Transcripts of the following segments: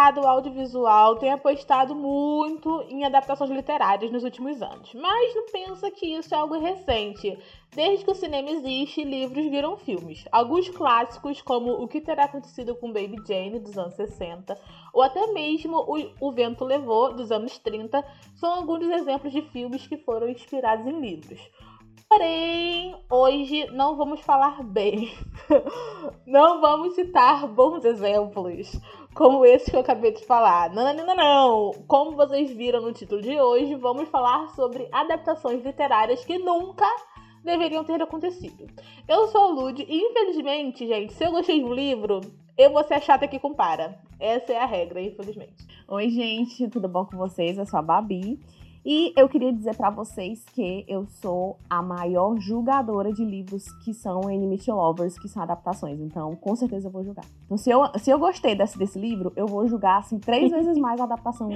mercado audiovisual tem apostado muito em adaptações literárias nos últimos anos, mas não pensa que isso é algo recente. Desde que o cinema existe, livros viram filmes. Alguns clássicos, como O que Terá Acontecido com Baby Jane, dos anos 60, ou até mesmo O, o Vento Levou, dos anos 30, são alguns exemplos de filmes que foram inspirados em livros. Porém, hoje não vamos falar bem. não vamos citar bons exemplos, como esse que eu acabei de falar. Não, não, não, não. Como vocês viram no título de hoje, vamos falar sobre adaptações literárias que nunca deveriam ter acontecido. Eu sou a Lud e, infelizmente, gente, se eu gostei de um livro, eu vou ser chata que compara. Essa é a regra, infelizmente. Oi, gente, tudo bom com vocês? Eu sou a Babi. E eu queria dizer para vocês que eu sou a maior julgadora de livros que são to Lovers, que são adaptações. Então, com certeza eu vou julgar. Então, se eu, se eu gostei desse, desse livro, eu vou julgar, assim, três vezes mais a adaptação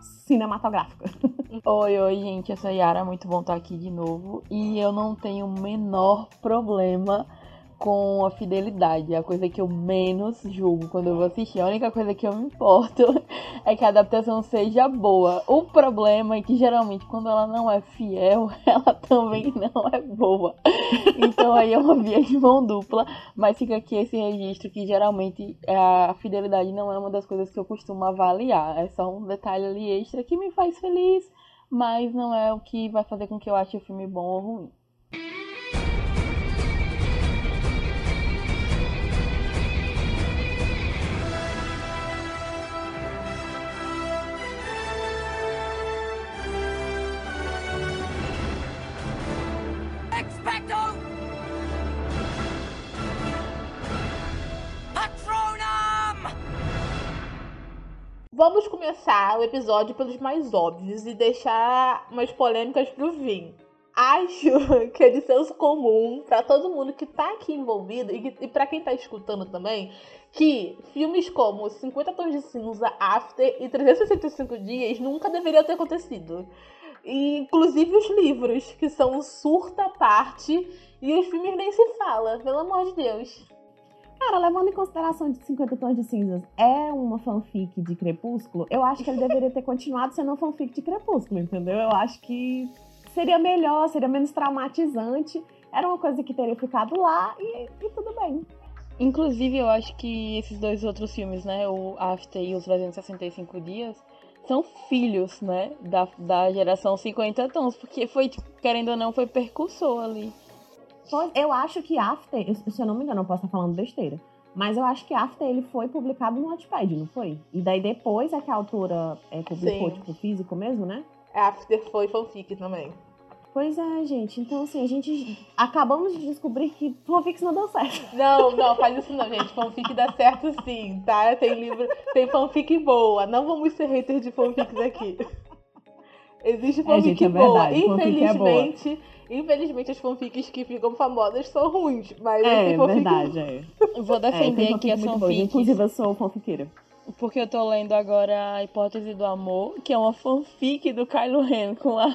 cinematográfica. Oi, oi, gente. Eu sou a Yara. Muito bom estar aqui de novo. E eu não tenho o menor problema com a fidelidade. É a coisa que eu menos julgo quando eu vou assistir. A única coisa que eu me importo é que a adaptação seja boa. O problema é que geralmente quando ela não é fiel, ela também não é boa. Então aí é uma via de mão dupla. Mas fica aqui esse registro que geralmente a fidelidade não é uma das coisas que eu costumo avaliar. É só um detalhe ali extra que me faz feliz, mas não é o que vai fazer com que eu ache o filme bom ou ruim. Vamos começar o episódio pelos mais óbvios e deixar umas polêmicas pro fim. Acho que é de senso comum para todo mundo que tá aqui envolvido e, para quem tá escutando também, que filmes como 50 Tons de Cinza, After e 365 Dias nunca deveriam ter acontecido. E, inclusive os livros, que são surta parte, e os filmes nem se fala, pelo amor de Deus. Cara, levando em consideração de 50 Tons de Cinzas é uma fanfic de Crepúsculo, eu acho que ele deveria ter continuado sendo uma fanfic de Crepúsculo, entendeu? Eu acho que seria melhor, seria menos traumatizante. Era uma coisa que teria ficado lá e, e tudo bem. Inclusive, eu acho que esses dois outros filmes, né, o After e os 365 Dias, são filhos, né, da, da geração 50 tons, porque foi, tipo, querendo ou não, foi percussor ali. Eu acho que After, se eu não me engano, eu posso estar falando besteira. Mas eu acho que After ele foi publicado no Wattpad, não foi? E daí depois é que a autora é, publicou, Sim. tipo, físico mesmo, né? After foi fanfic também. Pois é, gente. Então, assim, a gente acabamos de descobrir que fanfics não dão certo. Não, não, faz isso não, gente. Fanfic dá certo sim, tá? Tem livro, tem fanfic boa. Não vamos ser haters de fanfics aqui. Existe fanfic é, gente, é boa. Infelizmente, é boa. Infelizmente, as fanfics que ficam famosas são ruins, mas é verdade, é. Vou defender é, aqui a fanfic. Inclusive, eu sou fanfiqueira. Porque eu tô lendo agora a Hipótese do Amor, que é uma fanfic do Kylo Ren com a,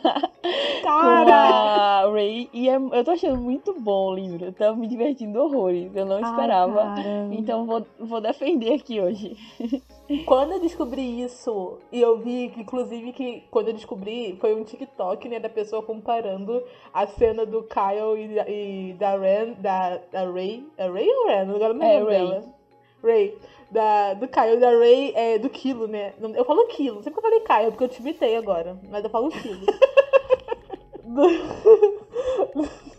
com a Ray. E é, eu tô achando muito bom o livro. Eu tô me divertindo horrores. Eu não esperava. Ai, então vou, vou defender aqui hoje. Quando eu descobri isso, e eu vi que, inclusive, que quando eu descobri, foi um TikTok, né, da pessoa comparando a cena do Kyle e, e da Ren, da, da Ray. É Ray ou Ren? Agora não é, Ray. dela. Ray. Da, do Kyle e da Ray, é, do Kilo, né? Eu falo Kilo, sempre que eu falei Kyle, porque eu te imitei agora, mas eu falo Kilo. do,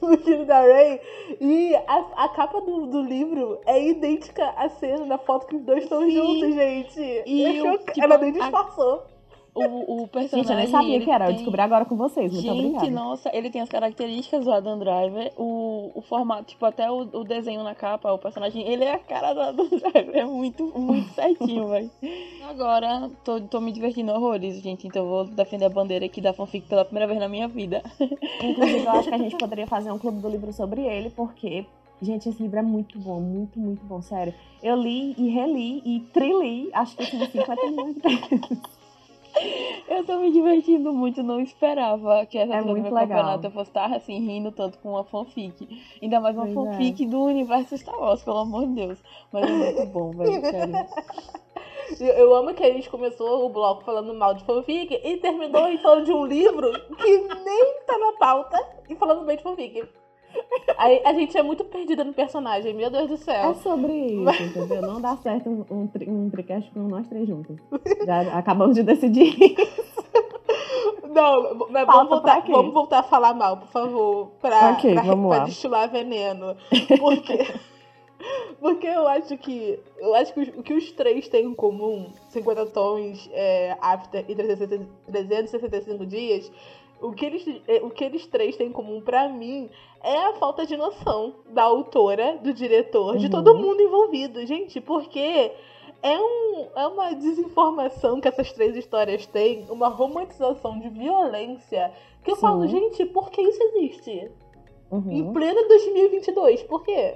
do Kilo da Ray. E a, a capa do, do livro é idêntica à cena da foto que os dois estão juntos, gente. E tipo, ela nem disfarçou. A o, o personagem. Gente, eu nem sabia o que era, eu descobri agora com vocês. Muito Gente, obrigada. nossa, ele tem as características do Adam Driver, o, o formato, tipo, até o, o desenho na capa, o personagem, ele é a cara do Adam Driver, é muito, muito certinho, velho. Agora, tô, tô me divertindo horrores, gente, então vou defender a bandeira aqui da fanfic pela primeira vez na minha vida. Inclusive, eu acho que a gente poderia fazer um clube do livro sobre ele, porque Gente, esse livro é muito bom, muito, muito bom, sério. Eu li e reli e trili, acho que esses 50 milhões de vezes. Eu tô me divertindo muito, não esperava que essa é do meu legal. campeonato eu fosse estar assim, rindo tanto com uma fanfic. Ainda mais uma pois fanfic é. do universo Star Wars, pelo amor de Deus. Mas é muito bom, velho, sério. Eu, eu amo que a gente começou o bloco falando mal de fanfic e terminou falando de um livro que nem tá na pauta e falando bem de fanfic. Aí a gente é muito perdida no personagem, meu Deus do céu. É sobre isso, entendeu? Não dá certo um, um, um tricast com nós três juntos. Já acabamos de decidir. Não, mas vamos voltar, vamos voltar a falar mal, por favor. Pra, Ok, pra, vamos pra destilar veneno. Porque, porque eu acho que. Eu acho que o que os três têm em comum, 50 tons, é, After e 360 365 dias, o que, eles, é, o que eles três têm em comum pra mim é a falta de noção da autora, do diretor, de Uhum. todo mundo envolvido. Gente, porque é, um, é uma desinformação que essas três histórias têm, uma romantização de violência, que eu Sim. falo, gente, por que isso existe? Em Uhum. pleno 2022, por quê?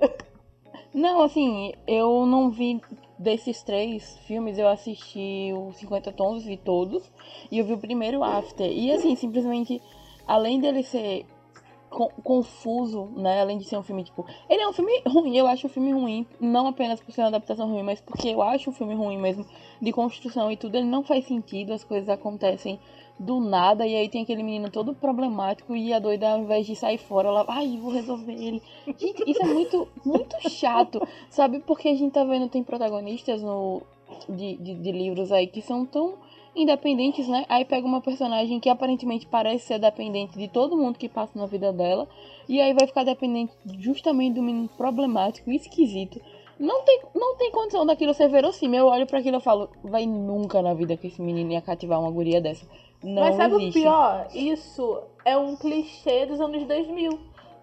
Não, assim, eu não vi desses três filmes, eu assisti o 50 Tons, vi todos, e eu vi o primeiro After. E assim, simplesmente, além dele ser con- confuso, né? Além de ser um filme, tipo. Ele é um filme ruim, eu acho um filme ruim, não apenas por ser uma adaptação ruim, mas porque eu acho um filme ruim mesmo, de construção e tudo, ele não faz sentido, as coisas acontecem do nada, e aí tem aquele menino todo problemático e a doida, ao invés de sair fora, ela, ai, vou resolver ele. Gente, isso é muito, muito chato, sabe? Porque a gente tá vendo, tem protagonistas no, de, de, de livros aí que são tão independentes, né? Aí pega uma personagem que aparentemente parece ser dependente de todo mundo que passa na vida dela, e aí vai ficar dependente justamente do menino problemático e esquisito. Não tem, não tem condição daquilo ser verossímil. Eu olho pra aquilo e falo, vai nunca na vida que esse menino ia cativar uma guria dessa. Não Mas sabe existe. o pior? Isso é um clichê dos anos 2000.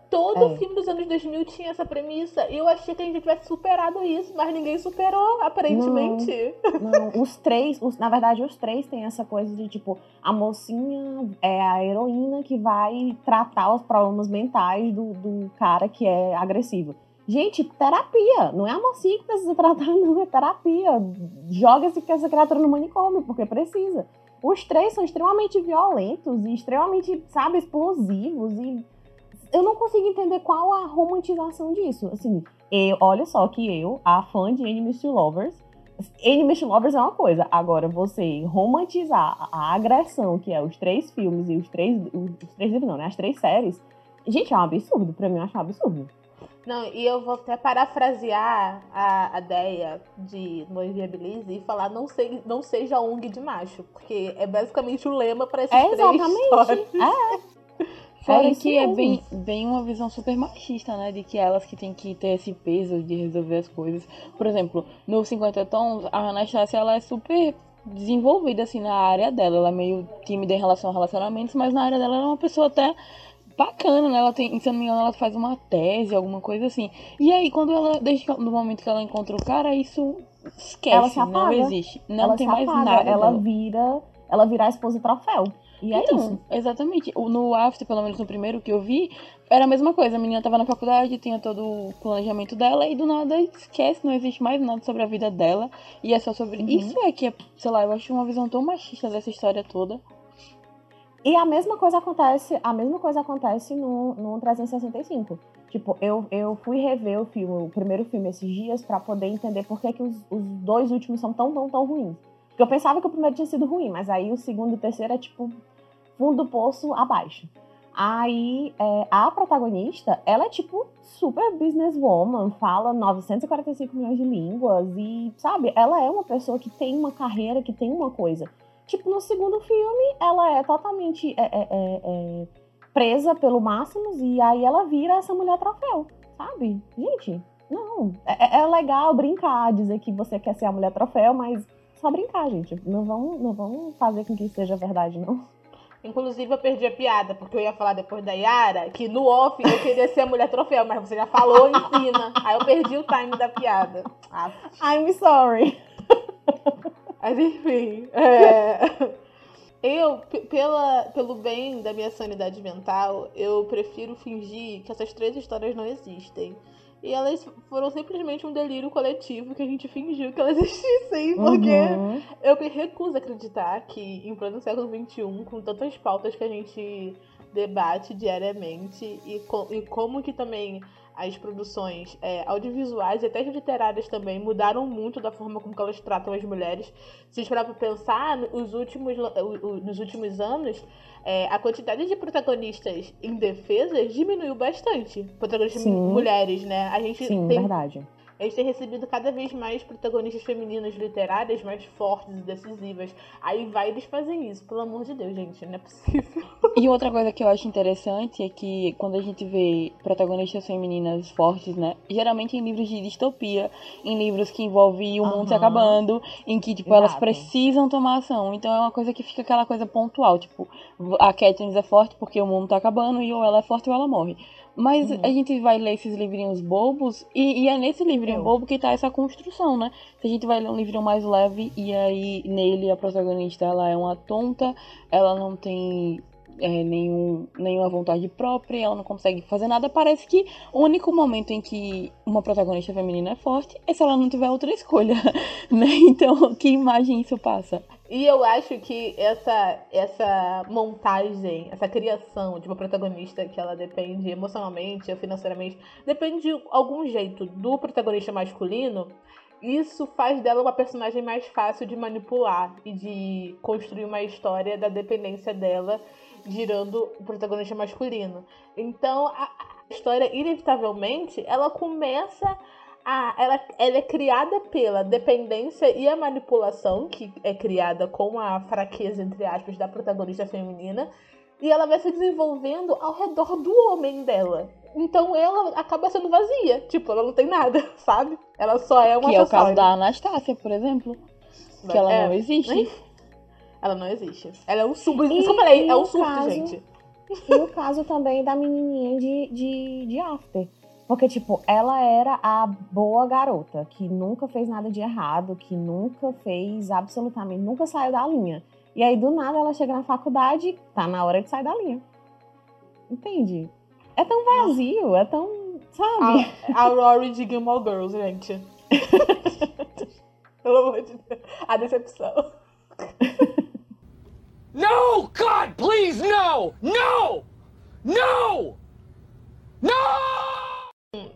Todo É. filme dos anos 2000 tinha essa premissa. E eu achei que a gente tivesse superado isso, mas ninguém superou, aparentemente. Não, os três, os- na verdade, os três têm essa coisa de tipo, a mocinha é a heroína que vai tratar os problemas mentais do, do cara que é agressivo. Gente, terapia. Não é a mocinha que precisa tratar, não, é terapia. Joga essa criatura no manicômio, porque precisa. Os três são extremamente violentos e extremamente, sabe, explosivos. E eu não consigo entender qual a romantização disso. Assim, eu, olha só que eu, a fã de Enemies to Lovers, Enemies to Lovers é uma coisa. Agora, você romantizar a agressão, que é os três filmes e os três. Os três livros, não, né? As três séries. Gente, é um absurdo. Pra mim, eu acho um absurdo. Não, e eu vou até parafrasear a, a ideia de Noiva Belize e falar não, sei, não seja ONG de macho, porque é basicamente o lema para esses É três exatamente. histórias. É. Fora É que é bem, bem uma visão super machista, né? De que elas que tem que ter esse peso de resolver as coisas. Por exemplo, no 50 Tons, a Anastasia, ela é super desenvolvida, assim, na área dela. Ela é meio tímida em relação a relacionamentos, mas na área dela ela é uma pessoa até bacana, né? Ela tem, se eu não me engano, ela faz uma tese, alguma coisa assim. E aí, quando ela, desde que- no momento que ela encontra o cara, isso esquece, Ela se não apaga. existe. Não ela tem se mais nada. Ela dela. vira. Ela vira a esposa troféu. E é então, isso. exatamente. O- No After, pelo menos no primeiro que eu vi, era a mesma coisa. A menina tava na faculdade, tinha todo o planejamento dela e do nada esquece, não existe mais nada sobre a vida dela. E é só sobre. Uhum. Isso é que é, sei lá, eu acho uma visão tão machista dessa história toda. E a mesma coisa acontece, a mesma coisa acontece no, no 365. Tipo, eu, eu fui rever o filme, o primeiro filme esses dias pra poder entender por que, que os, os dois últimos são tão, tão, tão ruins. Porque eu pensava que o primeiro tinha sido ruim, mas aí o segundo e o terceiro é tipo fundo do poço abaixo. Aí é, a protagonista, ela é tipo super businesswoman, fala 945 milhões de línguas e, sabe, ela é uma pessoa que tem uma carreira, que tem uma coisa. Tipo, no segundo filme, ela é totalmente é, é, é, é, presa pelo Máximos e aí ela vira essa mulher troféu, sabe? Gente, não. É, é legal brincar, dizer que você quer ser a mulher troféu, mas só brincar, gente. Não vamos, não vamos fazer com que isso seja verdade, não. Inclusive, eu perdi a piada, porque eu ia falar depois da Yara que no off eu queria ser a mulher troféu, mas você já falou em cima. Aí eu perdi o time da piada. Ah, I'm sorry. Mas enfim, é, eu, pela, pelo bem da minha sanidade mental, eu prefiro fingir que essas três histórias não existem. E elas foram simplesmente um delírio coletivo que a gente fingiu que elas existissem, porque Uhum. eu me recuso a acreditar que em pleno século XXI, com tantas pautas que a gente debate diariamente e, co e como que também as produções é, audiovisuais e até literárias também mudaram muito da forma como elas tratam as mulheres. Se a gente parar para pensar, nos últimos, nos últimos anos, é, a quantidade de protagonistas indefesas diminuiu bastante. Protagonistas Sim. mulheres, né? A gente Sim, tem, verdade a gente tem recebido cada vez mais protagonistas femininas literárias mais fortes e decisivas. Aí vai eles fazem isso, pelo amor de Deus, gente, não é possível. E outra coisa que eu acho interessante é que quando a gente vê protagonistas femininas fortes, né? Geralmente em livros de distopia, em livros que envolvem o mundo se acabando, em que, tipo, Exato. elas precisam tomar ação. Então é uma coisa que fica aquela coisa pontual, tipo, a Katniss é forte porque o mundo tá acabando e ou ela é forte ou ela morre. Mas uhum. a gente vai ler esses livrinhos bobos e, e é nesse livrinho Eu. bobo que tá essa construção, né? Se a gente vai ler um livrinho mais leve e aí nele a protagonista ela é uma tonta, ela não tem é, nenhum, nenhuma vontade própria, ela não consegue fazer nada. Parece que o único momento em que uma protagonista feminina é forte é se ela não tiver outra escolha, né? Então, que imagem isso passa? E eu acho que essa, essa montagem, essa criação de uma protagonista que ela depende emocionalmente ou financeiramente, depende de algum jeito do protagonista masculino, isso faz dela uma personagem mais fácil de manipular e de construir uma história da dependência dela girando o protagonista masculino. Então a, a história, inevitavelmente, ela começa ela, ela é criada pela dependência e a manipulação, que é criada com a fraqueza, entre aspas, da protagonista feminina, e ela vai se desenvolvendo ao redor do homem dela. Então ela acaba sendo vazia. Tipo, ela não tem nada, sabe? Ela só é uma Que é o caso da Anastácia, por exemplo. Que ela é, não existe. Ela não existe. Ela é um surto. Isso que eu falei, é um surto, caso, gente. E o caso também da menininha de, de, de After. Porque, tipo, ela era a boa garota, que nunca fez nada de errado, que nunca fez absolutamente, nunca saiu da linha. E aí, do nada, ela chega na faculdade, tá na hora de sair da linha. Entende? É tão vazio, é tão. Sabe? A, a Rory de Gilmore Girls, gente. Pelo amor de Deus. A decepção. No! God, please, no! No! No! No!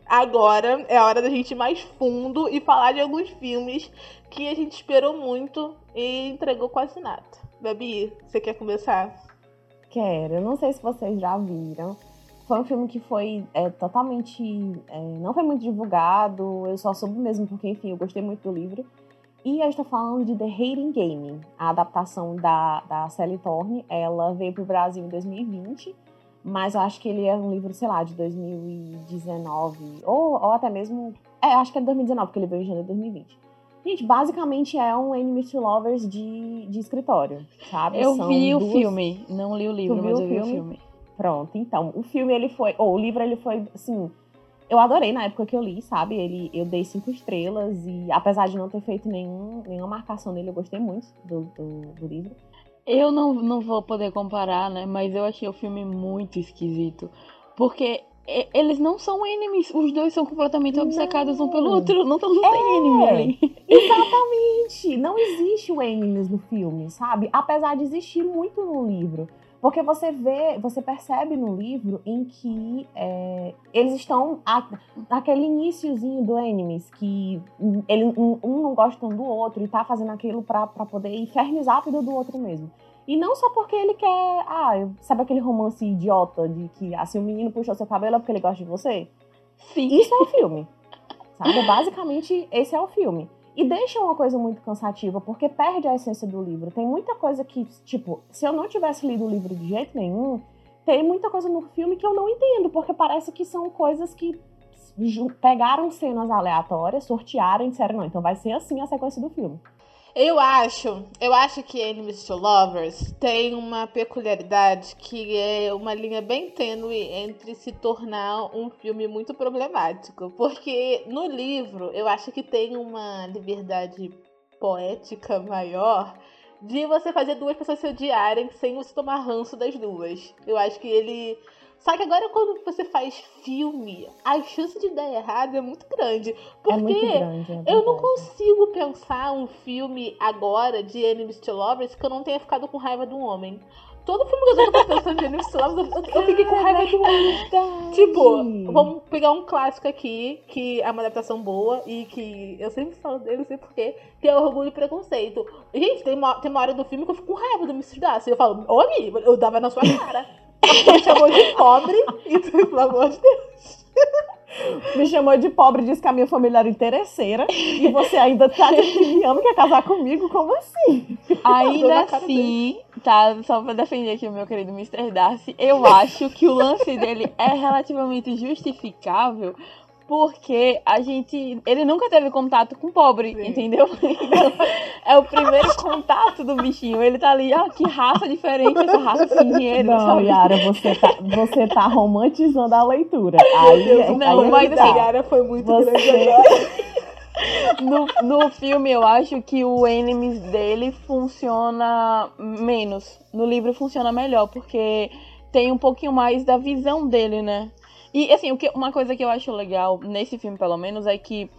Agora é a hora da gente ir mais fundo e falar de alguns filmes que a gente esperou muito e entregou quase nada. Babi, você quer começar? Quero. Eu não sei se vocês já viram. Foi um filme que foi é, totalmente. É, não foi muito divulgado. Eu só soube mesmo porque, enfim, eu gostei muito do livro. E gente tá falando de The Hating Game, a adaptação da, da Sally Thorne. Ela veio pro Brasil em 2020 mas eu acho que ele é um livro, sei lá, de 2019, ou, ou até mesmo. É, acho que é de 2019, porque ele veio em janeiro de 2020. Gente, basicamente é um Enemies to Lovers de, de escritório, sabe? Eu São vi duas... o filme, não li o livro, mas eu vi o filme. Pronto, então, o filme ele foi, ou o livro ele foi, assim, eu adorei na época que eu li, sabe? Ele, eu dei cinco estrelas e apesar de não ter feito nenhum, nenhuma marcação nele, eu gostei muito do, do, do livro. Eu não, não vou poder comparar, né? Mas eu achei o filme muito esquisito. Porque eles não são enemies, os dois são completamente obcecados um pelo outro. Não, não é, tem enemy ali. Exatamente. Não existe o enemies no filme, sabe? Apesar de existir muito no livro. Porque você vê, você percebe no livro em que é, eles estão a, naquele iníciozinho do Enemies, que ele, um, um, não gosta um do outro e tá fazendo aquilo para poder infernizar a vida do outro mesmo. E não só porque ele quer. Ah, sabe aquele romance idiota de que assim, o menino puxou seu cabelo é porque ele gosta de você? Sim. Isso é o filme. sabe? Basicamente, esse é o filme. E deixa uma coisa muito cansativa, porque perde a essência do livro. Tem muita coisa que, tipo, se eu não tivesse lido o livro de jeito nenhum, tem muita coisa no filme que eu não entendo, porque parece que são coisas que pegaram cenas aleatórias, sortearam e disseram, não, então vai ser assim a sequência do filme. Eu acho, eu acho que Enemies to Lovers tem uma peculiaridade que é uma linha bem tênue entre se tornar um filme muito problemático, porque no livro eu acho que tem uma liberdade poética maior de você fazer duas pessoas se odiarem sem você tomar ranço das duas. Eu acho que ele só que agora, quando você faz filme, a chance de dar errado é muito grande. Porque é muito grande, é eu não consigo pensar um filme agora de Enemies to Lovers que eu não tenha ficado com raiva de um homem. todo filme que eu tô pensando de Enemies to Lovers, eu, fiquei com raiva do um. Tipo, vamos pegar um clássico aqui, que é uma adaptação boa e que eu sempre falo dele, não sei porquê, que é Orgulho e Preconceito. Gente, tem uma, tem uma hora do filme que eu fico com raiva do Mrs. Darcy. Eu falo, ô amigo, eu dava na sua cara. Me chamou de pobre e pelo amor de Deus. Me chamou de pobre, disse que a minha família era interesseira. E você ainda tá me quer casar comigo? Como assim? Ainda assim, tá? Só pra defender aqui o meu querido Mr. Darcy, eu acho que o lance dele é relativamente justificável porque a gente. Ele nunca teve contato com pobre, Sim. entendeu? Então, é o primeiro contato do bichinho. Ele tá ali, ó, que raça diferente essa raça sem dinheiro. Não, sabe? Yara, você tá, você tá romantizando a leitura. Aí, é, não, aí mas tá. Yara foi muito você... grande agora. No, no filme, eu acho que o enemies dele funciona menos. No livro funciona melhor, porque tem um pouquinho mais da visão dele, né? E, assim, o que, uma coisa que eu acho legal, nesse filme pelo menos, é que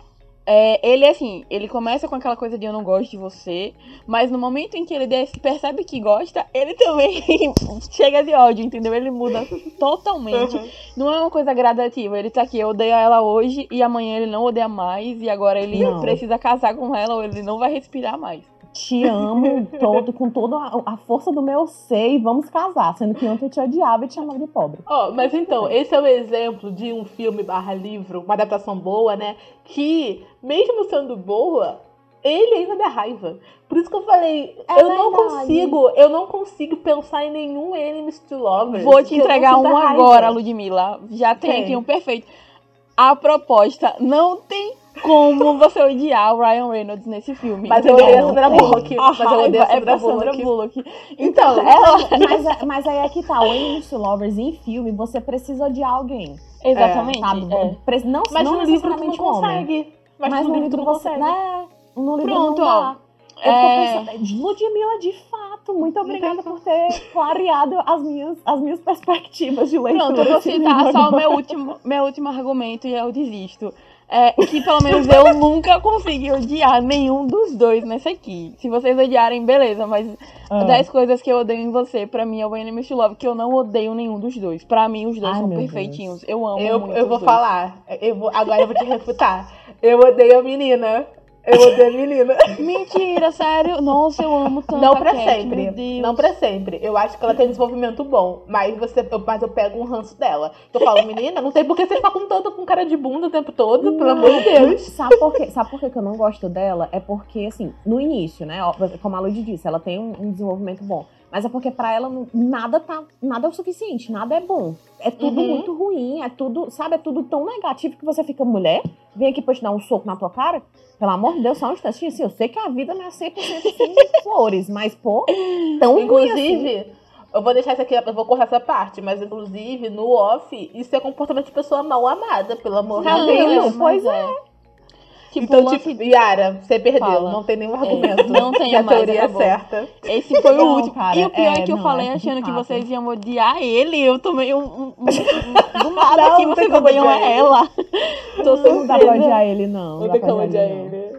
é, ele, assim, ele começa com aquela coisa de eu não gosto de você, mas no momento em que ele percebe que gosta, ele também chega de ódio, entendeu? Ele muda totalmente. Uhum. Não é uma coisa gradativa. Ele tá aqui, eu odeio ela hoje e amanhã ele não odeia mais, e agora ele não. precisa casar com ela ou ele não vai respirar mais te amo todo, com toda a força do meu ser e vamos casar. Sendo que ontem eu te odiava e te chamava de pobre. Ó, oh, mas então, esse é o exemplo de um filme barra livro, uma adaptação boa, né? Que, mesmo sendo boa, ele ainda dá raiva. Por isso que eu falei, é eu verdade. não consigo, eu não consigo pensar em nenhum Enemies to Lovers. Vou te entregar um agora, Ludmilla. Já tem, tem aqui um perfeito. A proposta não tem como você odiar o Ryan Reynolds nesse filme. Mas entendeu? eu odeio a Sandra Bullock. Mas eu odeio a Sandra, é Bullock. Bullock. Então, ela... mas, é, mas aí é que tá, o to Lovers em filme, você precisa odiar alguém. Exatamente. É, é. Não, mas não no livro tu não consegue. Mas, mas no, no livro, você, consegue. né? No livro Pronto, não dá. ó. Eu é... tô pensando, Ludmilla, de fato, muito obrigada por ter clareado as minhas, as minhas perspectivas de leitura. Pronto, eu vou citar só o meu último, meu último argumento e eu desisto. É, que pelo menos eu nunca consegui odiar nenhum dos dois nesse aqui. Se vocês odiarem, beleza, mas ah. 10 coisas que eu odeio em você, pra mim é o Enemy to Love, que eu não odeio nenhum dos dois. Pra mim, os dois Ai, são perfeitinhos. Deus. Eu amo. Eu, eu vou falar, eu vou, agora eu vou te refutar. Eu odeio a menina. Eu odeio a menina. Mentira, sério. Nossa, eu amo tanto Não pra Cat, sempre. Não pra sempre. Eu acho que ela tem desenvolvimento bom. Mas, você, eu, mas eu pego um ranço dela. Eu falo, menina, não tem por que você ficar com tanto com cara de bunda o tempo todo, não. pelo amor de Deus. Sabe por, quê? Sabe por que eu não gosto dela? É porque, assim, no início, né? Como a Lud disse, ela tem um, um desenvolvimento bom. Mas é porque para ela nada tá, nada é o suficiente, nada é bom. É tudo uhum. muito ruim, é tudo, sabe, é tudo tão negativo que você fica mulher, vem aqui pra te dar um soco na tua cara. Pelo amor de Deus, só um instantinho assim, eu sei que a vida não é 100% assim de flores, mas pô, tão Inclusive, assim. eu vou deixar isso aqui, eu vou correr essa parte, mas inclusive no off, isso é comportamento de pessoa mal amada, pelo amor de Deus. Pois é. é. Tipo, então, lance... tipo, Yara, você perdeu. Fala. Não tem nenhum é, argumento. É, não tem a mais, teoria é certa. Esse foi não, o último. Cara, e o pior é, é que eu falei achando que vocês iam odiar ele. Eu tomei um. um, um, do nada não, que vocês odeiam ela. Tô não dá pra odiar ele, não. Não, tem como odiar ele.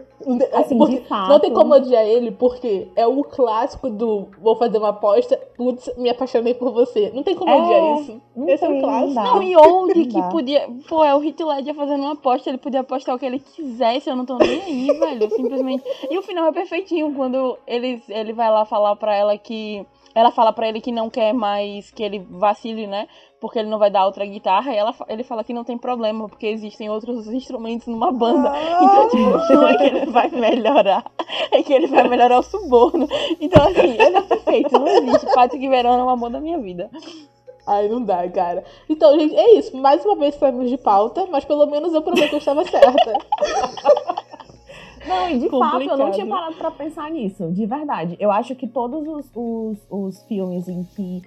Assim, porque de fato. Não tem como odiar ele, porque é o clássico do vou fazer uma aposta, putz, me apaixonei por você. Não tem como é, odiar isso. Esse é o clássico. Não, não e Old que podia. Pô, é o Hit Ledger fazendo uma aposta, ele podia apostar o que ele quisesse, eu não tô nem aí, velho. Simplesmente. E o final é perfeitinho quando ele, ele vai lá falar pra ela que. Ela fala para ele que não quer mais que ele vacile, né? porque ele não vai dar outra guitarra, e ela, ele fala que não tem problema, porque existem outros instrumentos numa banda. Ah. Então, tipo, não é que ele vai melhorar, é que ele vai melhorar o suborno. Então, assim, ele é perfeito, não existe. Patrick Verona é o amor da minha vida. Ai, não dá, cara. Então, gente, é isso. Mais uma vez saímos de pauta, mas pelo menos eu prometo que eu estava certa. Não, e de Complicado. fato, eu não tinha parado pra pensar nisso, de verdade. Eu acho que todos os, os, os filmes em que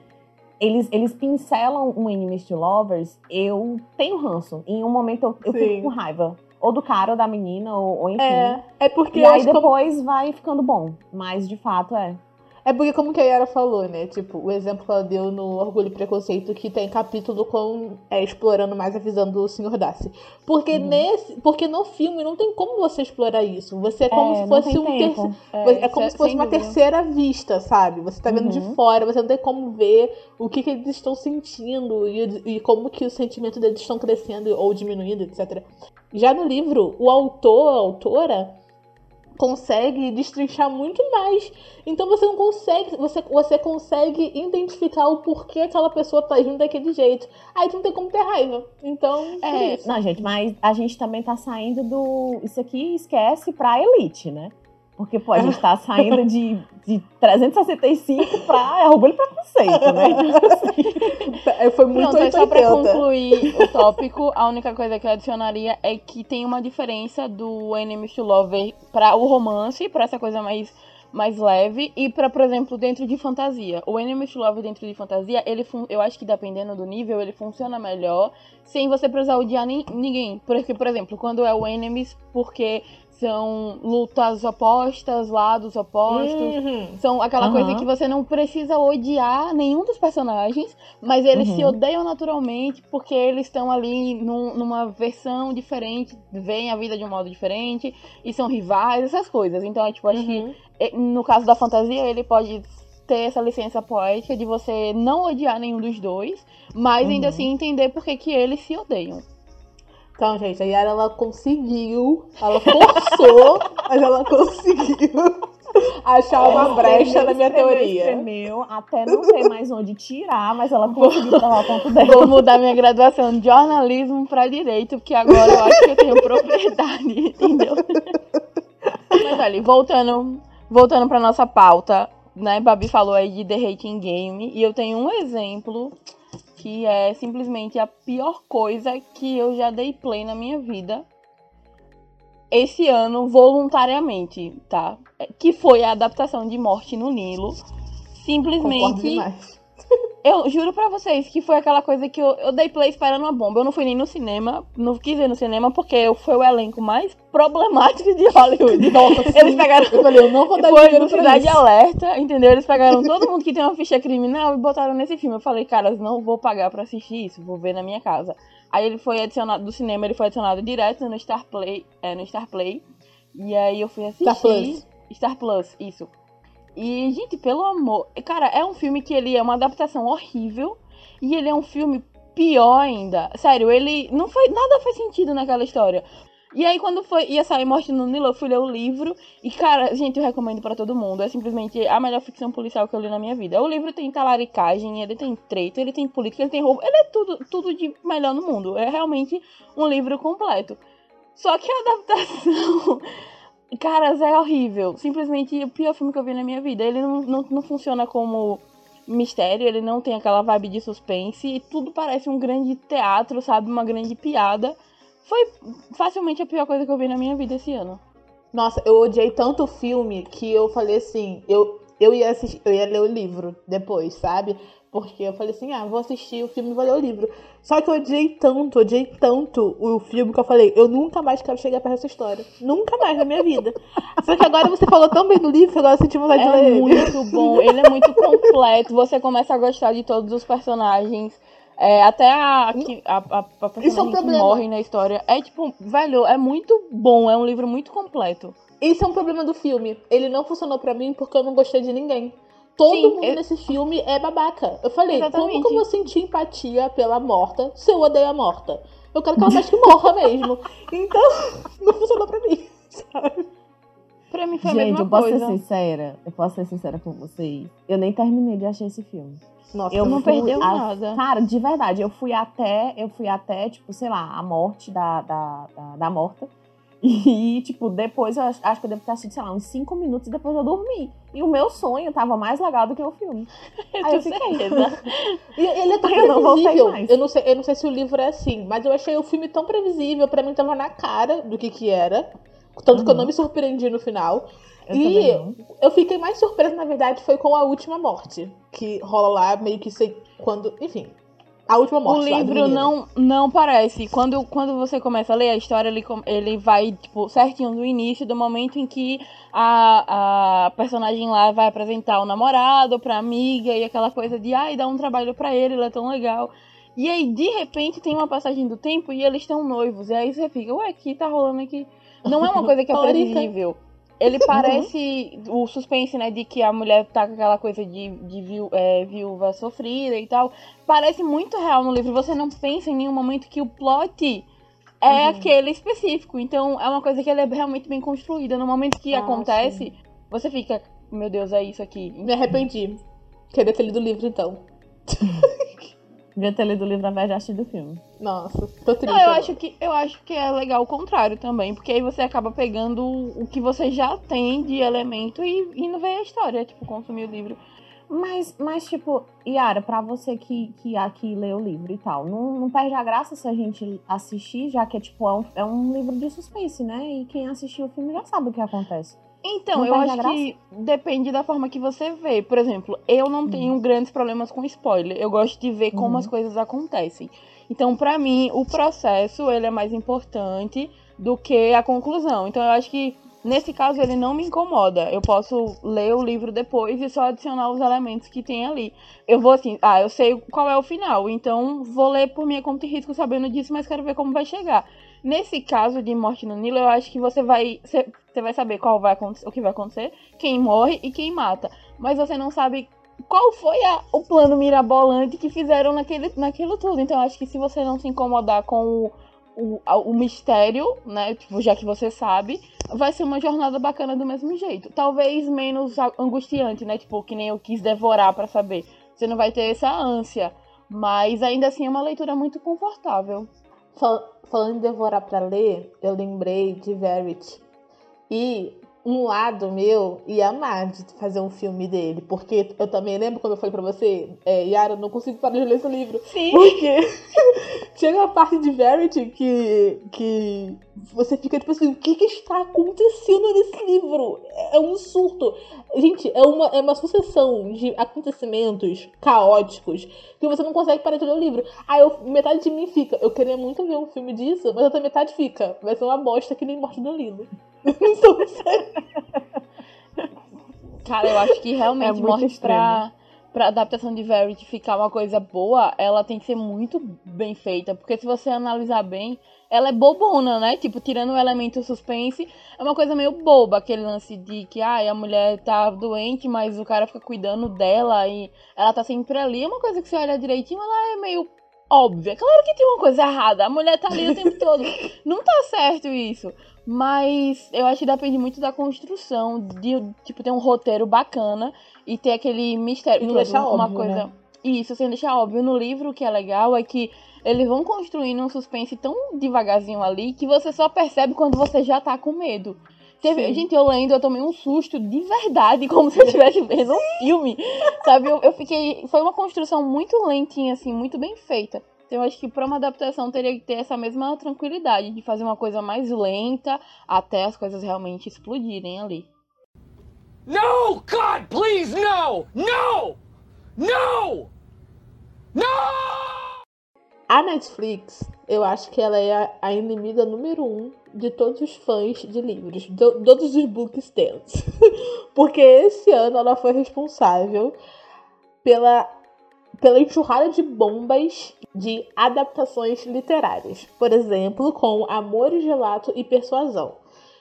eles, eles pincelam um Enemies to Lovers, eu tenho ranço. Em um momento eu, eu fico com raiva. Ou do cara, ou da menina, ou, ou enfim. É, é porque. E aí depois como... vai ficando bom. Mas de fato é. É porque, como que a Yara falou, né? Tipo, o exemplo que ela deu no Orgulho e Preconceito, que tem capítulo com é, explorando mais a visão do Sr. Darcy. Porque Uhum. nesse. Porque no filme não tem como você explorar isso. Você é como É, se fosse um. É, É como isso se fosse uma dúvida. terceira vista, sabe? Você tá vendo de Uhum. fora, você não tem como ver o que, que eles estão sentindo e, e como que os sentimentos deles estão crescendo ou diminuindo, etc. Já no livro, o autor, a autora, consegue destrinchar muito mais. Então você não consegue, você, você consegue identificar o porquê aquela pessoa tá agindo daquele jeito. Aí tu não tem como ter raiva. Então, por É, isso. não, gente, mas a gente também tá saindo do. Isso aqui esquece pra elite, né? Porque, pô, a gente tá saindo de, de 365 pra orgulho e preconceito, né? É, Foi muito Pronto, aí só pra 880. concluir o tópico, a única coisa que eu adicionaria é que tem uma diferença do Enemies to Lover pra o romance, pra essa coisa mais, mais leve, e pra, por exemplo, dentro de fantasia. O Enemies to Lover dentro de fantasia, ele fun- eu acho que dependendo do nível, ele funciona melhor sem você precisar odiar nin- ninguém. Porque, por exemplo, quando é o Enemies, porque são lutas opostas, lados opostos, Uhum. são aquela Aham. coisa que você não precisa odiar nenhum dos personagens, mas eles Uhum. se odeiam naturalmente porque eles estão ali num- numa versão diferente, veem a vida de um modo diferente e são rivais, essas coisas. Então, é, tipo, acho que Uhum. eh, no caso da fantasia, ele pode ter essa licença poética de você não odiar nenhum dos dois, mas ainda Uhum. assim entender por que que eles se odeiam. Então, gente, a Yara ela conseguiu, ela forçou, mas ela conseguiu achar uma brecha na minha Espremeu, teoria. Espremeu, até não ter mais onde tirar, mas ela conseguiu provar o ponto dela. Vou mudar minha graduação de jornalismo pra direito, porque agora eu acho que eu tenho propriedade, entendeu? Mas olha, voltando, voltando pra nossa pauta, né? Babi falou aí de The Hating Game, e eu tenho um exemplo que é simplesmente a pior coisa que eu já dei play na minha vida. Esse ano, voluntariamente, tá? Que foi a adaptação de Morte no Nilo. Simplesmente. Eu juro pra vocês que foi aquela coisa que eu, eu dei play esperando uma bomba. Eu não fui nem no cinema, não quis ir no cinema porque foi o elenco mais problemático de Hollywood. Nossa, Eles pegaram. Eu falei, eu não vou dar Foi no Cidade isso. Alerta, entendeu? Eles pegaram todo mundo que tem uma ficha criminal e botaram nesse filme. Eu falei, caras, não vou pagar pra assistir isso, vou ver na minha casa. Aí ele foi adicionado do cinema, ele foi adicionado direto no Star Play, é, no Star Play. E aí eu fui assistir. Star Plus. Star Plus, isso. E, gente, pelo amor. Cara, é um filme que ele é uma adaptação horrível. E ele é um filme pior ainda. Sério, ele. Não foi. Nada faz sentido naquela história. E aí, quando foi, ia sair Morte no Nilo, eu fui ler o livro. E, cara, gente, eu recomendo pra todo mundo. É simplesmente a melhor ficção policial que eu li na minha vida. O livro tem talaricagem, ele tem treta, ele tem política, ele tem roubo. Ele é tudo, tudo de melhor no mundo. É realmente um livro completo. Só que a adaptação. Caras, é horrível. Simplesmente o pior filme que eu vi na minha vida. Ele não, não, não funciona como mistério, ele não tem aquela vibe de suspense. E tudo parece um grande teatro, sabe? Uma grande piada. Foi facilmente a pior coisa que eu vi na minha vida esse ano. Nossa, eu odiei tanto o filme que eu falei assim, eu, eu, ia assistir, eu ia ler o livro depois, sabe? Porque eu falei assim, ah, vou assistir o filme e vou ler o livro. Só que eu odiei tanto, odiei tanto o filme que eu falei, eu nunca mais quero chegar perto dessa história. Nunca mais na minha vida. Só que agora você falou tão bem do livro que agora eu senti vontade de ler É muito bom, ele é muito completo. Você começa a gostar de todos os personagens. É, até a, que- a, a, a personagem Isso é um que morre na história. É tipo, velho, é muito bom. É um livro muito completo. Esse é um problema do filme. Ele não funcionou pra mim porque eu não gostei de ninguém. Todo Sim, mundo eu- nesse filme é babaca. Eu falei, Exatamente. como que eu vou sentir empatia pela morta se eu odeio a morta? Eu quero que ela mais que morra mesmo. Então, não funcionou pra mim, sabe? Pra mim foi a Gente, mesma eu posso coisa. ser sincera? Eu posso ser sincera com vocês? Eu nem terminei de achar esse filme. Nossa, Eu não perdeu a- nada. Cara, de verdade, eu fui até, eu fui até, tipo, sei lá, a morte da, da, da, da morta. E, tipo, depois eu acho, acho que eu devo ter assistido, sei lá, uns 5 minutos e depois eu dormi. E o meu sonho tava mais legal do que o filme. Eu Aí eu fiquei. E ele é tão Eu não previsível. mais. Eu não, sei, eu não sei se o livro é assim, mas eu achei o filme tão previsível. Pra mim tava na cara do que que era. Tanto que eu Uhum. não me surpreendi no final. Eu E- não. Eu fiquei mais surpresa, na verdade, foi com a última morte. Que rola lá meio que sei quando. Enfim. A última morte. O livro não, não parece. Quando, quando você começa a ler a história, ele, ele vai, tipo, certinho do início, do momento em que a, a personagem lá vai apresentar o namorado pra amiga e aquela coisa de, ai, dá um trabalho pra ele, ele é tão legal. E aí, de repente, tem uma passagem do tempo e eles estão noivos. E aí você fica, ué, o que tá rolando aqui? Não é uma coisa que é previsível. Ele parece o suspense, né, de que a mulher tá com aquela coisa de, de viú- é, viúva sofrida e tal. Parece muito real no livro. Você não pensa em nenhum momento que o plot é Uhum. aquele específico. Então é uma coisa que ela é realmente bem construída. No momento que Ah, acontece, você fica, meu Deus, é isso aqui. Me arrependi. Queria ter lido o livro, então. Devia ter lido o livro ao invés de assistir do filme. Nossa, tô triste. Não, eu agora. acho que eu acho que é legal o contrário também, porque aí você acaba pegando o que você já tem de elemento e indo ver a história, tipo, consumir o livro. Mas, mas tipo, Yara, pra você que, que aqui lê o livro e tal, não, não perde a graça se a gente assistir, já que é, tipo, é um, é um livro de suspense, né? E quem assistiu o filme já sabe o que acontece. Então, Não eu acho que depende da forma que você vê. Por exemplo, eu não tenho grandes problemas com spoiler. Eu gosto de ver como Uhum. as coisas acontecem. Então, pra mim, o processo ele é mais importante do que a conclusão. Então, eu acho que nesse caso ele não me incomoda. Eu posso ler o livro depois e só adicionar os elementos que tem ali. Eu vou assim, ah, eu sei qual é o final, então vou ler por minha conta e risco sabendo disso, mas quero ver como vai chegar. Nesse caso de Morte no Nilo, eu acho que você vai você vai saber qual vai acontecer, o que vai acontecer, quem morre e quem mata. Mas você não sabe qual foi a- o plano mirabolante que fizeram naquele, naquilo tudo. Então eu acho que se você não se incomodar com o, o, o mistério, né? Tipo, já que você sabe, vai ser uma jornada bacana do mesmo jeito. Talvez menos angustiante, né? Tipo, que nem eu quis devorar pra saber. Você não vai ter essa ânsia. Mas ainda assim é uma leitura muito confortável. Fal- Falando em devorar pra ler, eu lembrei de Verity. E um lado meu ia amar de fazer um filme dele. Porque eu também lembro quando eu falei pra você, é, Yara, eu não consigo parar de ler esse livro. Sim. Porque chega uma parte de Verity que, que você fica tipo assim, o que, que está acontecendo nesse livro? É um surto. Gente, é uma, é uma sucessão de acontecimentos caóticos que você não consegue parar de ler o livro. Aí eu- metade de mim fica, eu queria muito ver um filme disso, mas outra metade fica, vai ser uma bosta que nem Morte do Lindo. Então, Cara, eu acho que É realmente muito morte extremo. pra, pra adaptação de Verity ficar uma coisa boa, ela tem que ser muito bem feita. Porque se você analisar bem, ela é bobona, né? Tipo, tirando o elemento suspense, é uma coisa meio boba, aquele lance de que ai, a mulher tá doente, mas o cara fica cuidando dela e ela tá sempre ali. É uma coisa que você olha direitinho, ela é meio óbvia. Claro que tem uma coisa errada, a mulher tá ali o tempo todo. Não tá certo isso. Mas eu acho que depende muito da construção, de tipo ter um roteiro bacana e ter aquele mistério. E não deixar uma óbvio, coisa. né? Isso, sem deixar óbvio. No livro, o que é legal é que eles vão construindo um suspense tão devagarzinho ali que você só percebe quando você já tá com medo. Teve- gente, eu lendo, eu tomei um susto de verdade, como se eu estivesse vendo um filme. Sabe? Eu, eu fiquei. Foi uma construção muito lentinha, assim, muito bem feita. Então eu acho que pra uma adaptação teria que ter essa mesma tranquilidade de fazer uma coisa mais lenta até as coisas realmente explodirem ali. No! God, please, no! No! No! No! A Netflix, eu acho que ela é a, inimiga número um de todos os fãs de livros, de todos os bookstands. Porque esse ano ela foi responsável pela, pela enxurrada de bombas de adaptações literárias. Por exemplo, com Amor, Gelato e Persuasão.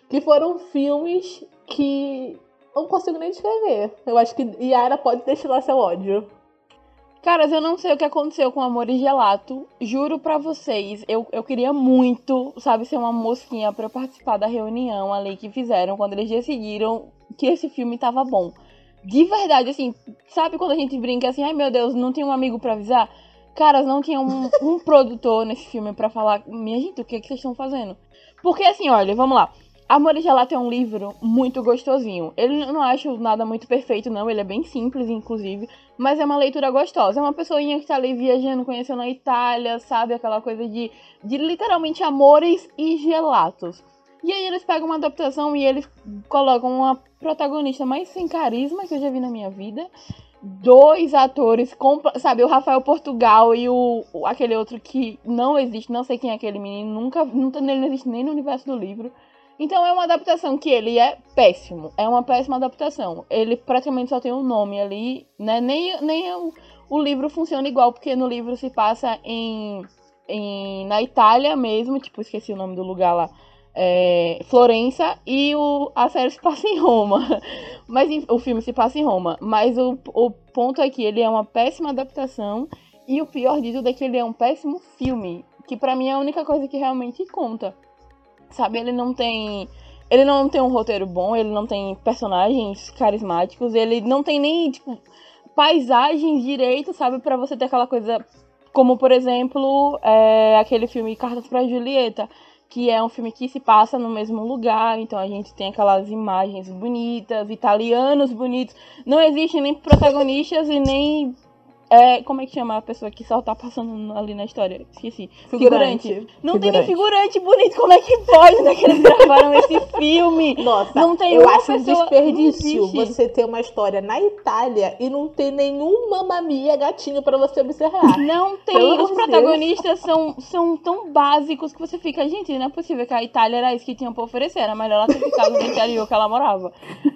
Que foram filmes que eu não consigo nem descrever. Eu acho que Yara pode destilar seu ódio. Caras, eu não sei o que aconteceu com Amor e Gelato. Juro pra vocês, eu, eu queria muito, sabe, ser uma mosquinha eu participar da reunião ali que fizeram quando eles decidiram que esse filme tava bom. De verdade, assim, sabe quando a gente brinca assim, ai meu Deus, não tem um amigo pra avisar? Caras, não tinha um, um produtor nesse filme pra falar, minha gente, o que, é que vocês estão fazendo? Porque assim, olha, vamos lá. Amor e Gelato é um livro muito gostosinho. Ele não acho nada muito perfeito, não. Ele é bem simples, inclusive. Mas é uma leitura gostosa. É uma pessoinha que tá ali viajando, conhecendo a Itália, sabe? Aquela coisa de, de literalmente amores e gelatos. E aí eles pegam uma adaptação e eles colocam uma protagonista mais sem carisma que eu já vi na minha vida. dois atores, sabe, o Rafael Portugal e o- aquele outro que não existe, não sei quem é aquele menino, nunca, nunca ele não existe nem no universo do livro. Então é uma adaptação que ele é péssimo, é uma péssima adaptação. Ele praticamente só tem um nome ali, né? Nem, nem o, o livro funciona igual, porque no livro se passa em, em na Itália mesmo, tipo, esqueci o nome do lugar lá. é, Florença e o, a série se passa em Roma. Mas o filme se passa em Roma. Mas o, o ponto é que ele é uma péssima adaptação. E o pior de tudo é que ele é um péssimo filme. Que pra mim é a única coisa que realmente conta. Sabe, ele não tem. Ele não tem um roteiro bom, ele não tem personagens carismáticos, ele não tem nem, tipo, paisagens direito, sabe, Pra você ter aquela coisa. Como, por exemplo, é, aquele filme Cartas pra Julieta, que é um filme que se passa no mesmo lugar, então a gente tem aquelas imagens bonitas, italianos bonitos. Não existem nem protagonistas e nem. É, como é que chama a pessoa que só tá passando ali na história? Esqueci. Figurante. Não tem nem figurante bonito. Como é que pode, né? Que eles gravaram esse filme? Nossa, Não tem eu acho um desperdício você ter uma história na Itália e não ter nenhum mamamia gatinho pra você observar. Não tem. Pelo Os protagonistas são, são tão básicos que você fica, gente, não é possível que a Itália era isso que tinha pra oferecer. Era melhor ela ter ficado no interior que ela morava.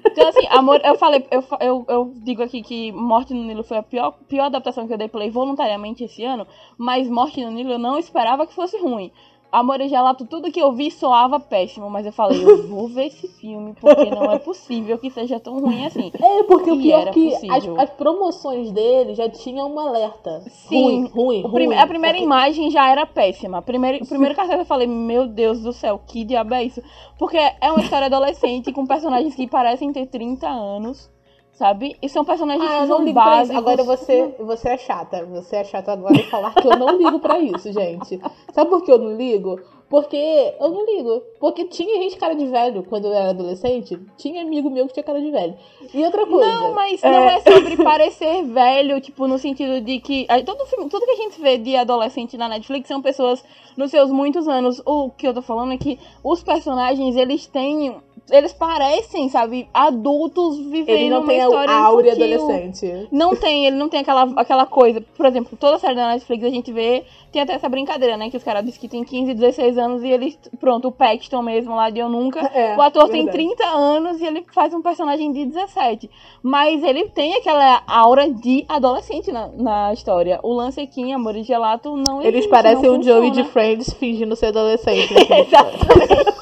Então, assim, amor, eu falei, eu, eu, eu digo aqui que Morte no Nilo foi a pior, pior adaptação que eu dei play voluntariamente esse ano, mas Morte no Nilo eu não esperava que fosse ruim. Amor e Gelato, tudo que eu vi soava péssimo, mas eu falei, eu vou ver esse filme, porque não é possível que seja tão ruim assim. É, porque o E pior era que as, possível. as promoções dele já tinham um alerta. Sim. Ruim, ruim, O ruim. prime- a primeira Porque- imagem já era péssima. Primeiro, o primeiro cartaz eu falei, meu Deus do céu, que diabo é isso? Porque é uma história adolescente com personagens que parecem ter 30 anos, sabe? E são personagens Ah, que são básicos. Agora você, você é chata. Você é chata agora em falar que eu não ligo pra isso, gente. Sabe por que eu não ligo? Porque eu não ligo. Porque tinha gente cara de velho quando eu era adolescente. Tinha amigo meu que tinha cara de velho. E outra coisa. Não, mas não é sobre parecer velho, tipo, no sentido de que. Todo filme, tudo que a gente vê de adolescente na Netflix são pessoas nos seus muitos anos. O que eu tô falando é que os personagens, eles têm. Eles parecem, sabe, adultos vivendo Ele não uma tem a história áurea infantil. adolescente. Não tem, ele não tem aquela, aquela coisa. Por exemplo, toda série da Netflix a gente vê, tem até essa brincadeira, né? Que os caras dizem que tem 15, 16 anos e eles. Pronto, o Paxton mesmo lá de Eu Nunca. É, o ator tem verdade. 30 anos e ele faz um personagem de 17. Mas ele tem aquela aura de adolescente na, na história. O lance aqui em Amor e Gelato não Eles existe, parecem não o Joey de funciona. Friends fingindo ser adolescente. Exatamente.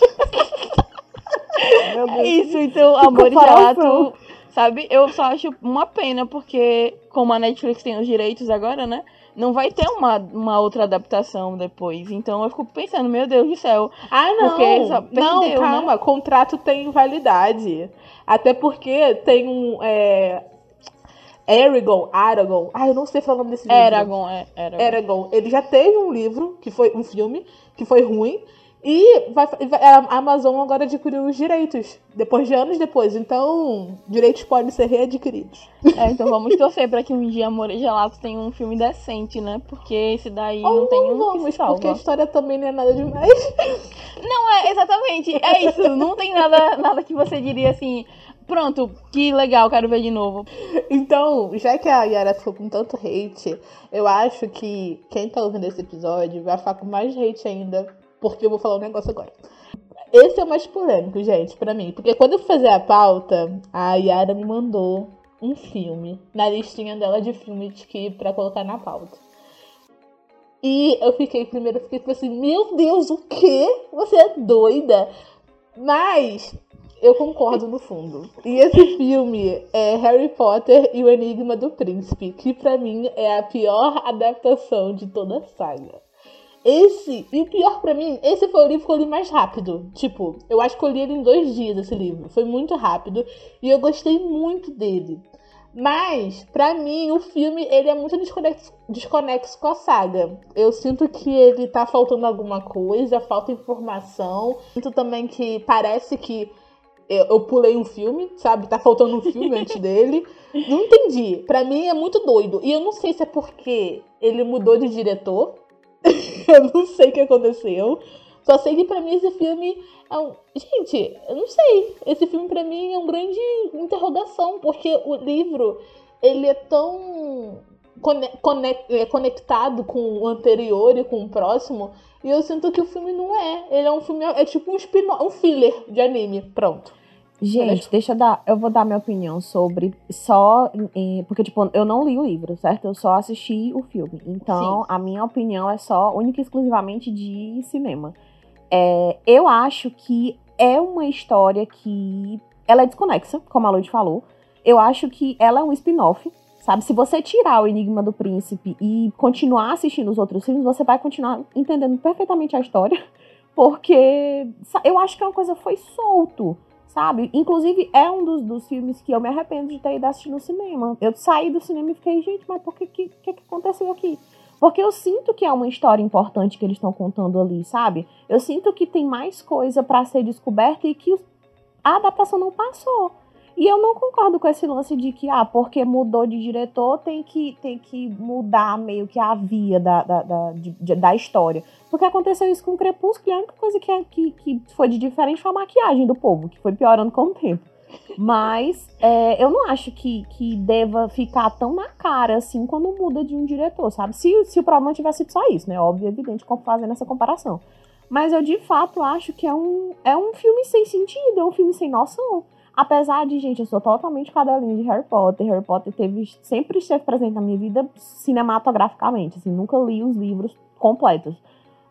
É isso, então, Amor e. Gelato, sabe? Eu só acho uma pena, porque como a Netflix tem os direitos agora, né? Não vai ter uma, uma outra adaptação depois. Então eu fico pensando, meu Deus do céu. Ah, não. Porque só não, perdeu, né? calma. Contrato tem validade. Até porque tem um. É... Aragon, Aragon. Ah, eu não sei falar o nome desse livro. Eragon, é. Eragon. Aragon. Ele já teve um livro, que foi um filme, que foi ruim. E vai, a Amazon agora adquiriu os direitos. Depois de anos depois. Então, direitos podem ser readquiridos. É, então vamos torcer pra que um dia Amor e Gelato tenha um filme decente, né? Porque esse daí não Ou tem um que vamos, se salva. porque a história também não é nada demais. Não, é, exatamente. É isso. Não tem nada, nada que você diria assim. Pronto, que legal, quero ver de novo. Então, já que a Yara ficou com tanto hate, eu acho que quem tá ouvindo esse episódio vai ficar com mais hate ainda, porque eu vou falar um negócio agora. Esse é o mais polêmico, gente, pra mim. Porque quando eu fui fazer a pauta, a Yara me mandou um filme na listinha dela de filmes que pra colocar na pauta. E eu fiquei, primeiro, fiquei tipo assim, meu Deus, o quê? Você é doida? Mas eu concordo no fundo. E esse filme é Harry Potter e o Enigma do Príncipe, que pra mim é a pior adaptação de toda a saga. Esse, e o pior pra mim, esse foi o livro que eu li mais rápido. Tipo, eu acho que eu li ele em dois dias, esse livro. Foi muito rápido e eu gostei muito dele. Mas, pra mim, o filme ele é muito desconexo, desconexo com a saga. Eu sinto que ele tá faltando alguma coisa, falta informação. Sinto também que parece que eu, eu pulei um filme, sabe? Tá faltando um filme antes dele. Não entendi. Pra mim é muito doido. E eu não sei se é porque ele mudou de diretor. eu não sei o que aconteceu. Só sei que pra mim esse filme é um. Gente, eu não sei. Esse filme pra mim é um grande interrogação, porque o livro ele é tão é, conectado com o anterior e com o próximo. E eu sinto que o filme não é. Ele é um filme. É tipo um, spin um filler de anime. Pronto. Gente, deixa eu dar. Eu vou dar minha opinião sobre só. Porque, tipo, eu não li o livro, certo? Eu só assisti o filme. Então, Sim. a minha opinião é só única e exclusivamente de cinema. É, eu acho que é uma história que. Ela é desconexa, como a Lud falou. Eu acho que ela é um spin-off Sabe, se você tirar o Enigma do Príncipe e continuar assistindo os outros filmes, você vai continuar entendendo perfeitamente a história, porque eu acho que é uma coisa foi solto, sabe? Inclusive, é um dos, dos filmes que eu me arrependo de ter ido assistir no cinema. Eu saí do cinema e fiquei, gente, mas por que que, que, que aconteceu aqui? Porque eu sinto que é uma história importante que eles estão contando ali, sabe? Eu sinto que tem mais coisa para ser descoberta e que a adaptação não passou. E eu não concordo com esse lance de que, ah, porque mudou de diretor, tem que, tem que mudar meio que a via da, da, da, de, da história. Porque aconteceu isso com o Crepúsculo e a única coisa que, que, que foi de diferente foi a maquiagem do povo, que foi piorando com o tempo. Mas é, eu não acho que, que deva ficar tão na cara assim quando muda de um diretor, sabe? Se, se o problema tivesse sido só isso, né? Óbvio, evidente, fazendo essa comparação. Mas eu de fato acho que é um, é um filme sem sentido, é um filme sem noção. Apesar de, gente, eu sou totalmente cadelinha de Harry Potter. Harry Potter teve, sempre esteve presente na minha vida cinematograficamente. Assim, nunca li os livros completos.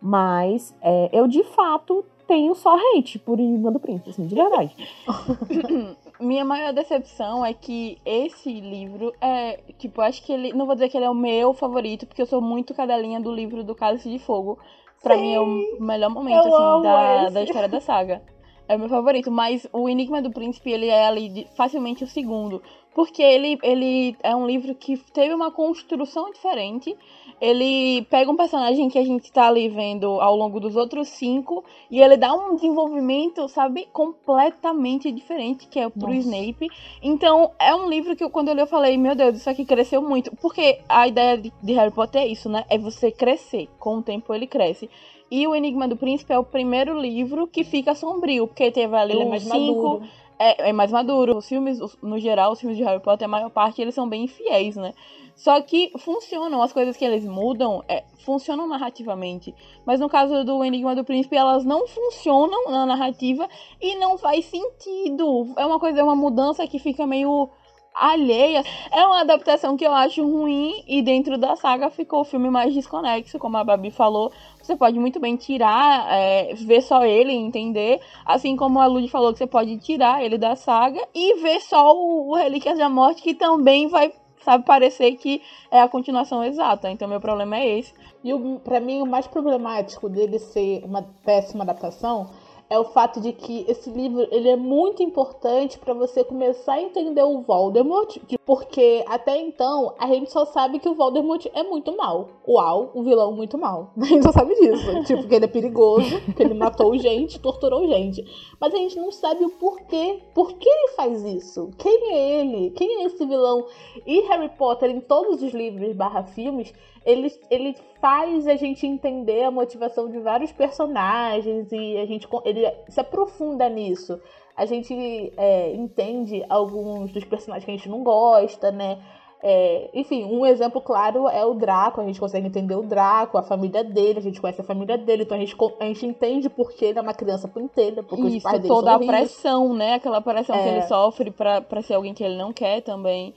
Mas é, eu, de fato, tenho só hate por Enigma do Príncipe, assim, de verdade. minha maior decepção é que esse livro é, tipo, acho que ele, não vou dizer que ele é o meu favorito, porque eu sou muito cadelinha do livro do Cálice de Fogo. Pra Sim, mim é o melhor momento, assim, da, da história da saga é o meu favorito, mas o Enigma do Príncipe, ele é ali facilmente o segundo, porque ele, ele é um livro que teve uma construção diferente, ele pega um personagem que a gente está ali vendo ao longo dos outros cinco, e ele dá um desenvolvimento, sabe, completamente diferente, que é pro Nossa. Snape, então é um livro que eu, quando eu li eu falei, meu Deus, isso aqui cresceu muito, porque a ideia de, de Harry Potter é isso, né, é você crescer, com o tempo ele cresce, e o Enigma do Príncipe é o primeiro livro que fica sombrio, porque teve ali é mais cinco. Maduro. É, é, mais maduro. Os filmes, no geral, os filmes de Harry Potter, a maior parte, eles são bem fiéis, né? Só que funcionam, as coisas que eles mudam, é, funcionam narrativamente. Mas no caso do Enigma do Príncipe, elas não funcionam na narrativa e não faz sentido. É uma coisa, é uma mudança que fica meio alheia. É uma adaptação que eu acho ruim e dentro da saga ficou o filme mais desconexo, como a Babi falou. Você pode muito bem tirar, é, ver só ele e entender. Assim como a Lud falou que você pode tirar ele da saga e ver só o, o Relíquias da Morte, que também vai sabe parecer que é a continuação exata. Então meu problema é esse. E para mim o mais problemático dele ser uma péssima adaptação é o fato de que esse livro ele é muito importante para você começar a entender o Voldemort, porque até então a gente só sabe que o Voldemort é muito mal. Uau, um vilão muito mal. A gente só sabe disso. tipo, que ele é perigoso, que ele matou gente, torturou gente. Mas a gente não sabe o porquê. Por que ele faz isso? Quem é ele? Quem é esse vilão? E Harry Potter, em todos os livros barra filmes, ele, ele faz a gente entender a motivação de vários personagens e a gente ele se aprofunda nisso. A gente é, entende alguns dos personagens que a gente não gosta, né? É, enfim, um exemplo claro é o Draco. A gente consegue entender o Draco, a família dele, a gente conhece a família dele, então a gente, a gente entende porque ele é uma criança punteira, porque Isso, os pais dele toda a pressão, né? Aquela pressão é... que ele sofre pra, pra ser alguém que ele não quer também.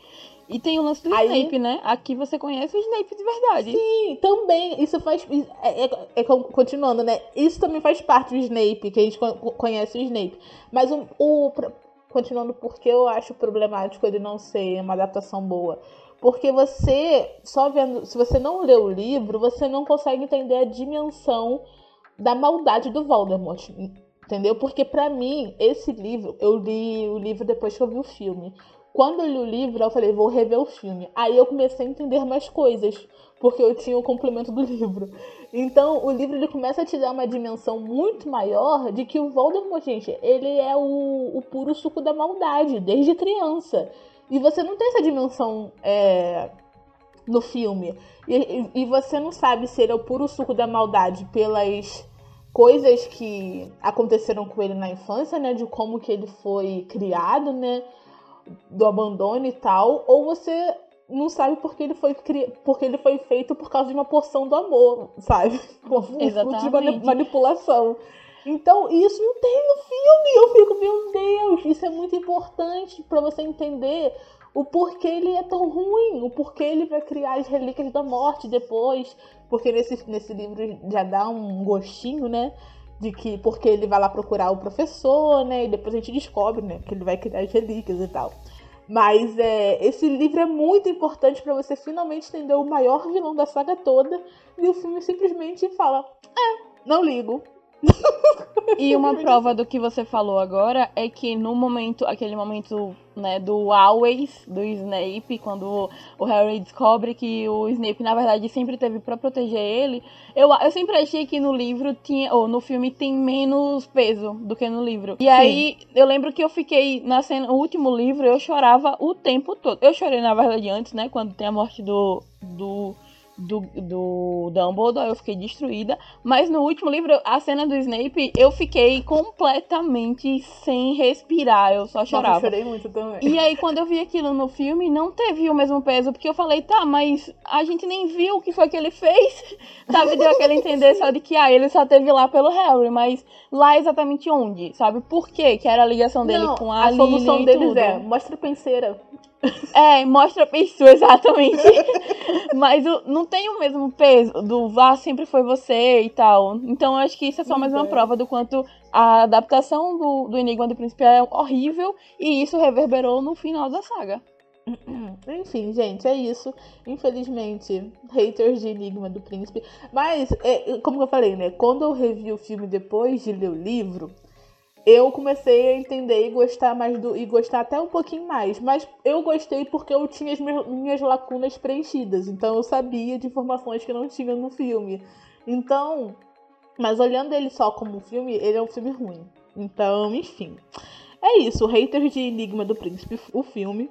E tem o lance do Aí, Snape, né? Aqui você conhece o Snape de verdade. Sim, também. Isso faz. É, é, é, continuando, né? Isso também faz parte do Snape, que a gente conhece o Snape. Mas o, o. Continuando, porque eu acho problemático ele não ser uma adaptação boa. Porque você, só vendo. Se você não lê o livro, você não consegue entender a dimensão da maldade do Voldemort. Entendeu? Porque para mim, esse livro, eu li o livro depois que eu vi o filme. Quando eu li o livro, eu falei, vou rever o filme. Aí eu comecei a entender mais coisas, porque eu tinha o complemento do livro. Então, o livro ele começa a te dar uma dimensão muito maior de que o Voldemort, gente, ele é o, o puro suco da maldade, desde criança. E você não tem essa dimensão é, no filme. E, e, você não sabe se ele é o puro suco da maldade pelas coisas que aconteceram com ele na infância, né? De como que ele foi criado, né? Do abandono e tal, ou você não sabe porque ele foi cri... porque ele foi feito por causa de uma porção do amor, sabe? De Exatamente. mani- manipulação. Então, isso não tem no filme. Eu fico, meu Deus, isso é muito importante pra você entender o porquê ele é tão ruim, o porquê ele vai criar as relíquias da morte depois, porque nesse, nesse livro já dá um gostinho, né? De que porque ele vai lá procurar o professor, né? E depois a gente descobre, né? Que ele vai criar as relíquias e tal. Mas é, esse livro é muito importante pra você finalmente entender o maior vilão da saga toda. E o filme simplesmente fala: É, não ligo. E uma prova do que você falou agora é que no momento, aquele momento, né, do Always, do Snape, quando o Harry descobre que o Snape, na verdade, sempre teve pra proteger ele, eu, eu sempre achei que no livro tinha, ou no filme tem menos peso do que no livro. E aí, eu lembro que eu fiquei, na cena, no último livro, eu chorava o tempo todo. Eu chorei, na verdade, antes, né, quando tem a morte do... do do, do Dumbledore, eu fiquei destruída. Mas no último livro, a cena do Snape, eu fiquei completamente sem respirar. Eu só Nossa, eu chorava. chorei muito também. E aí, quando eu vi aquilo no filme, não teve o mesmo peso, porque eu falei, tá, mas a gente nem viu o que foi que ele fez. Sabe, deu aquele entender só de que, ah, ele só teve lá pelo Harry, mas lá exatamente onde? Sabe, por quê? Que era a ligação dele Não, com a a solução deles tudo. é: mostra a penseira. É, mostra a pessoa, exatamente. Mas o- não tem o mesmo peso do vá sempre foi você e tal. Então eu acho que isso é só mais uma Uhum. prova do quanto a adaptação do, do Enigma do Príncipe é horrível e isso reverberou no final da saga. Enfim, gente, é isso. Infelizmente, haters de Enigma do Príncipe. Mas, é, como eu falei, né? Quando eu revi o filme depois de ler o livro, eu comecei a entender e gostar mais do. e gostar até um pouquinho mais. Mas eu gostei porque eu tinha as minhas, lacunas preenchidas. Então eu sabia de informações que não tinha no filme. Então. Mas olhando ele só como um filme, ele é um filme ruim. Então, enfim. É isso, haters de Enigma do Príncipe, o filme.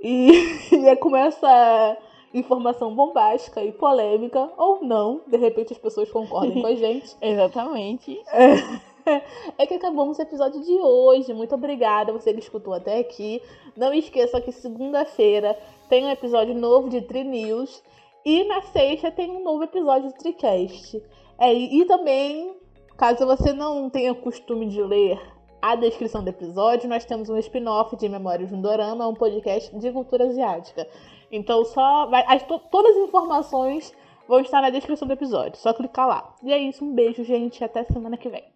E, e é com essa informação bombástica e polêmica, ou não, de repente as pessoas concordem com a gente, Exatamente. é que acabamos o episódio de hoje. Muito obrigada você que escutou até aqui. Não esqueça que segunda-feira tem um episódio novo de Tri News e na sexta tem um novo episódio do Tricast. É, e, e também, caso você não tenha costume de ler a descrição do episódio, nós temos um spin-off de Memórias de um Dorama, um podcast de cultura asiática. Então, só vai, as, to- todas as informações vão estar na descrição do episódio. Só clicar lá. E é isso, um beijo, gente. Até semana que vem.